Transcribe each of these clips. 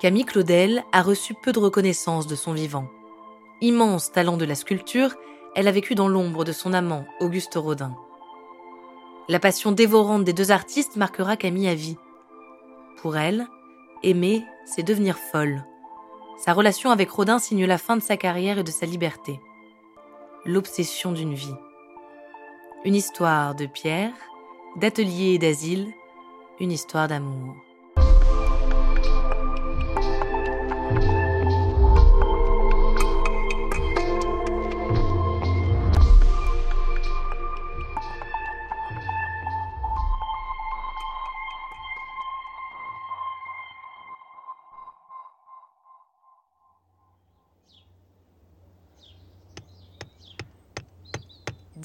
Camille Claudel a reçu peu de reconnaissance de son vivant. Immense talent de la sculpture, elle a vécu dans l'ombre de son amant, Auguste Rodin. La passion dévorante des deux artistes marquera Camille à vie. Pour elle, aimer, c'est devenir folle. Sa relation avec Rodin signe la fin de sa carrière et de sa liberté. L'obsession d'une vie. Une histoire de pierre, d'atelier et d'asile, une histoire d'amour.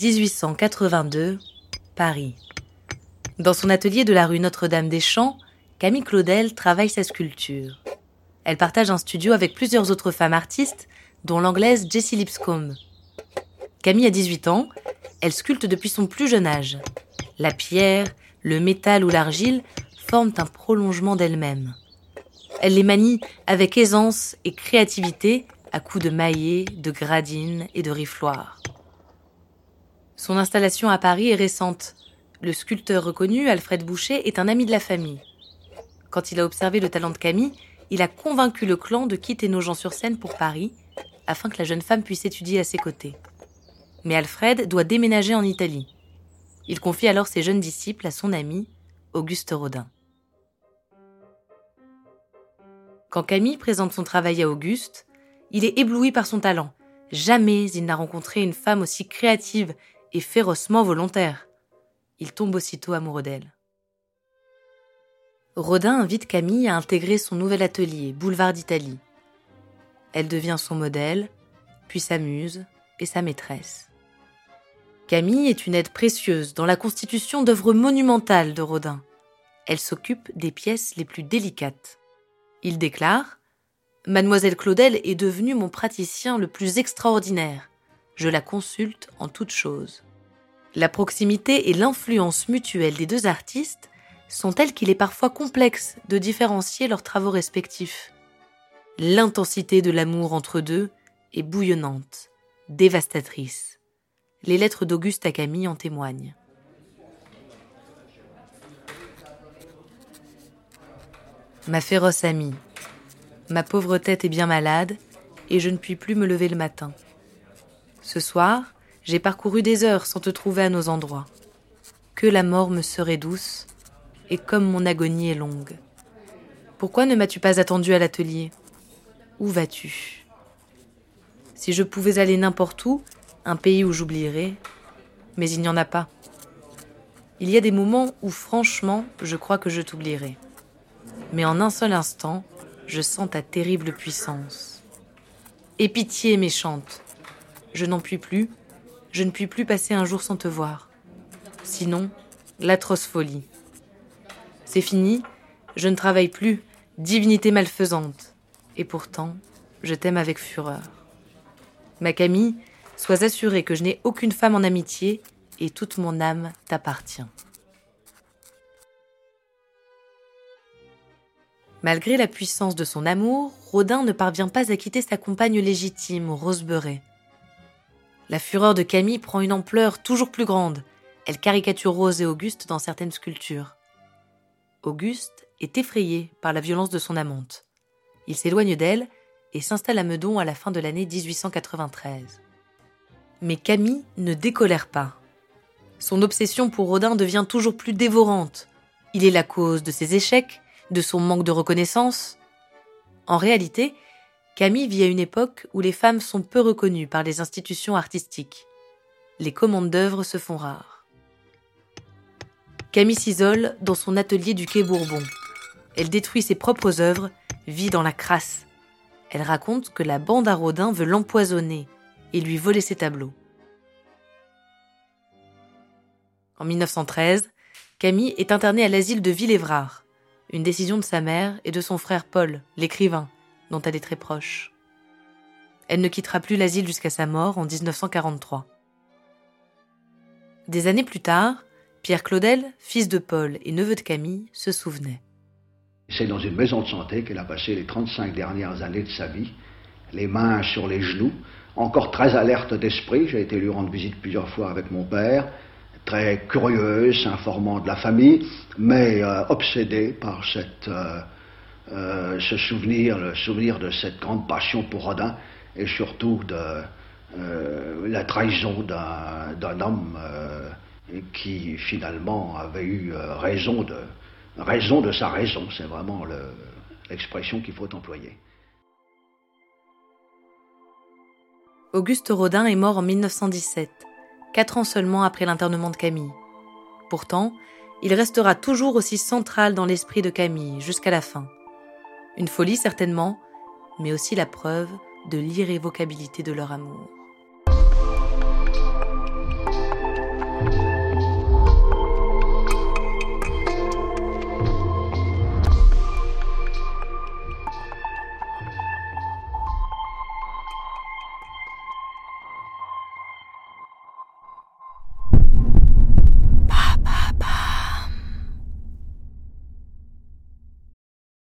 1882, Paris. Dans son atelier de la rue Notre-Dame-des-Champs, Camille Claudel travaille sa sculpture. Elle partage un studio avec plusieurs autres femmes artistes, dont l'anglaise Jessie Lipscomb. Camille a 18 ans, elle sculpte depuis son plus jeune âge. La pierre, le métal ou l'argile forment un prolongement d'elle-même. Elle les manie avec aisance et créativité à coups de maillets, de gradines et de rifloirs. Son installation à Paris est récente. Le sculpteur reconnu, Alfred Boucher, est un ami de la famille. Quand il a observé le talent de Camille, il a convaincu le clan de quitter Nogent-sur-Seine pour Paris, afin que la jeune femme puisse étudier à ses côtés. Mais Alfred doit déménager en Italie. Il confie alors ses jeunes disciples à son ami, Auguste Rodin. Quand Camille présente son travail à Auguste, il est ébloui par son talent. Jamais il n'a rencontré une femme aussi créative et férocement volontaire. Il tombe aussitôt amoureux d'elle. Rodin invite Camille à intégrer son nouvel atelier, Boulevard d'Italie. Elle devient son modèle, puis sa muse et sa maîtresse. Camille est une aide précieuse dans la constitution d'œuvres monumentales de Rodin. Elle s'occupe des pièces les plus délicates. Il déclare Mademoiselle Claudel est devenue mon praticien le plus extraordinaire. Je la consulte en toutes choses. La proximité et l'influence mutuelle des deux artistes sont telles qu'il est parfois complexe de différencier leurs travaux respectifs. L'intensité de l'amour entre deux est bouillonnante, dévastatrice. Les lettres d'Auguste à Camille en témoignent. Ma féroce amie, ma pauvre tête est bien malade et je ne puis plus me lever le matin. Ce soir, j'ai parcouru des heures sans te trouver à nos endroits. Que la mort me serait douce, et comme mon agonie est longue. Pourquoi ne m'as-tu pas attendu à l'atelier? Où vas-tu? Si je pouvais aller n'importe où, un pays où j'oublierais, mais il n'y en a pas. Il y a des moments où franchement je crois que je t'oublierai. Mais en un seul instant, je sens ta terrible puissance. Et pitié méchante, je n'en puis plus, je ne puis plus passer un jour sans te voir. Sinon, l'atroce folie. C'est fini, je ne travaille plus, divinité malfaisante. Et pourtant, je t'aime avec fureur. Ma Camille, sois assurée que je n'ai aucune femme en amitié et toute mon âme t'appartient. Malgré la puissance de son amour, Rodin ne parvient pas à quitter sa compagne légitime, Rose la fureur de Camille prend une ampleur toujours plus grande. Elle caricature Rose et Auguste dans certaines sculptures. Auguste est effrayé par la violence de son amante. Il s'éloigne d'elle et s'installe à Meudon à la fin de l'année 1893. Mais Camille ne décolère pas. Son obsession pour Rodin devient toujours plus dévorante. Il est la cause de ses échecs, de son manque de reconnaissance. En réalité, Camille vit à une époque où les femmes sont peu reconnues par les institutions artistiques. les commandes d'œuvres se font rares. Camille s'isole dans son atelier du quai Bourbon. Elle détruit ses propres œuvres, vit dans la crasse. Elle raconte que la bande à Rodin veut l'empoisonner et lui voler ses tableaux. En 1913, Camille est internée à l'asile de Villévrard, une décision de sa mère et de son frère Paul, l'écrivain, dont elle est très proche. Elle ne quittera plus l'asile jusqu'à sa mort en 1943. Des années plus tard, Pierre Claudel, fils de Paul et neveu de Camille, se souvenait. C'est dans une maison de santé qu'elle a passé les 35 dernières années de sa vie, les mains sur les genoux, encore très alerte d'esprit. J'ai été lui rendre visite plusieurs fois avec mon père, très curieuse, s'informant de la famille, mais euh, obsédée par cette, euh, euh, ce souvenir, le souvenir de cette grande passion pour Rodin et surtout de euh, la trahison d'un homme euh, qui finalement avait eu raison de sa raison. C'est vraiment l'expression qu'il faut employer. Auguste Rodin est mort en 1917, quatre ans seulement après l'internement de Camille. Pourtant, il restera toujours aussi central dans l'esprit de Camille jusqu'à la fin. Une folie certainement, mais aussi la preuve de l'irrévocabilité de leur amour.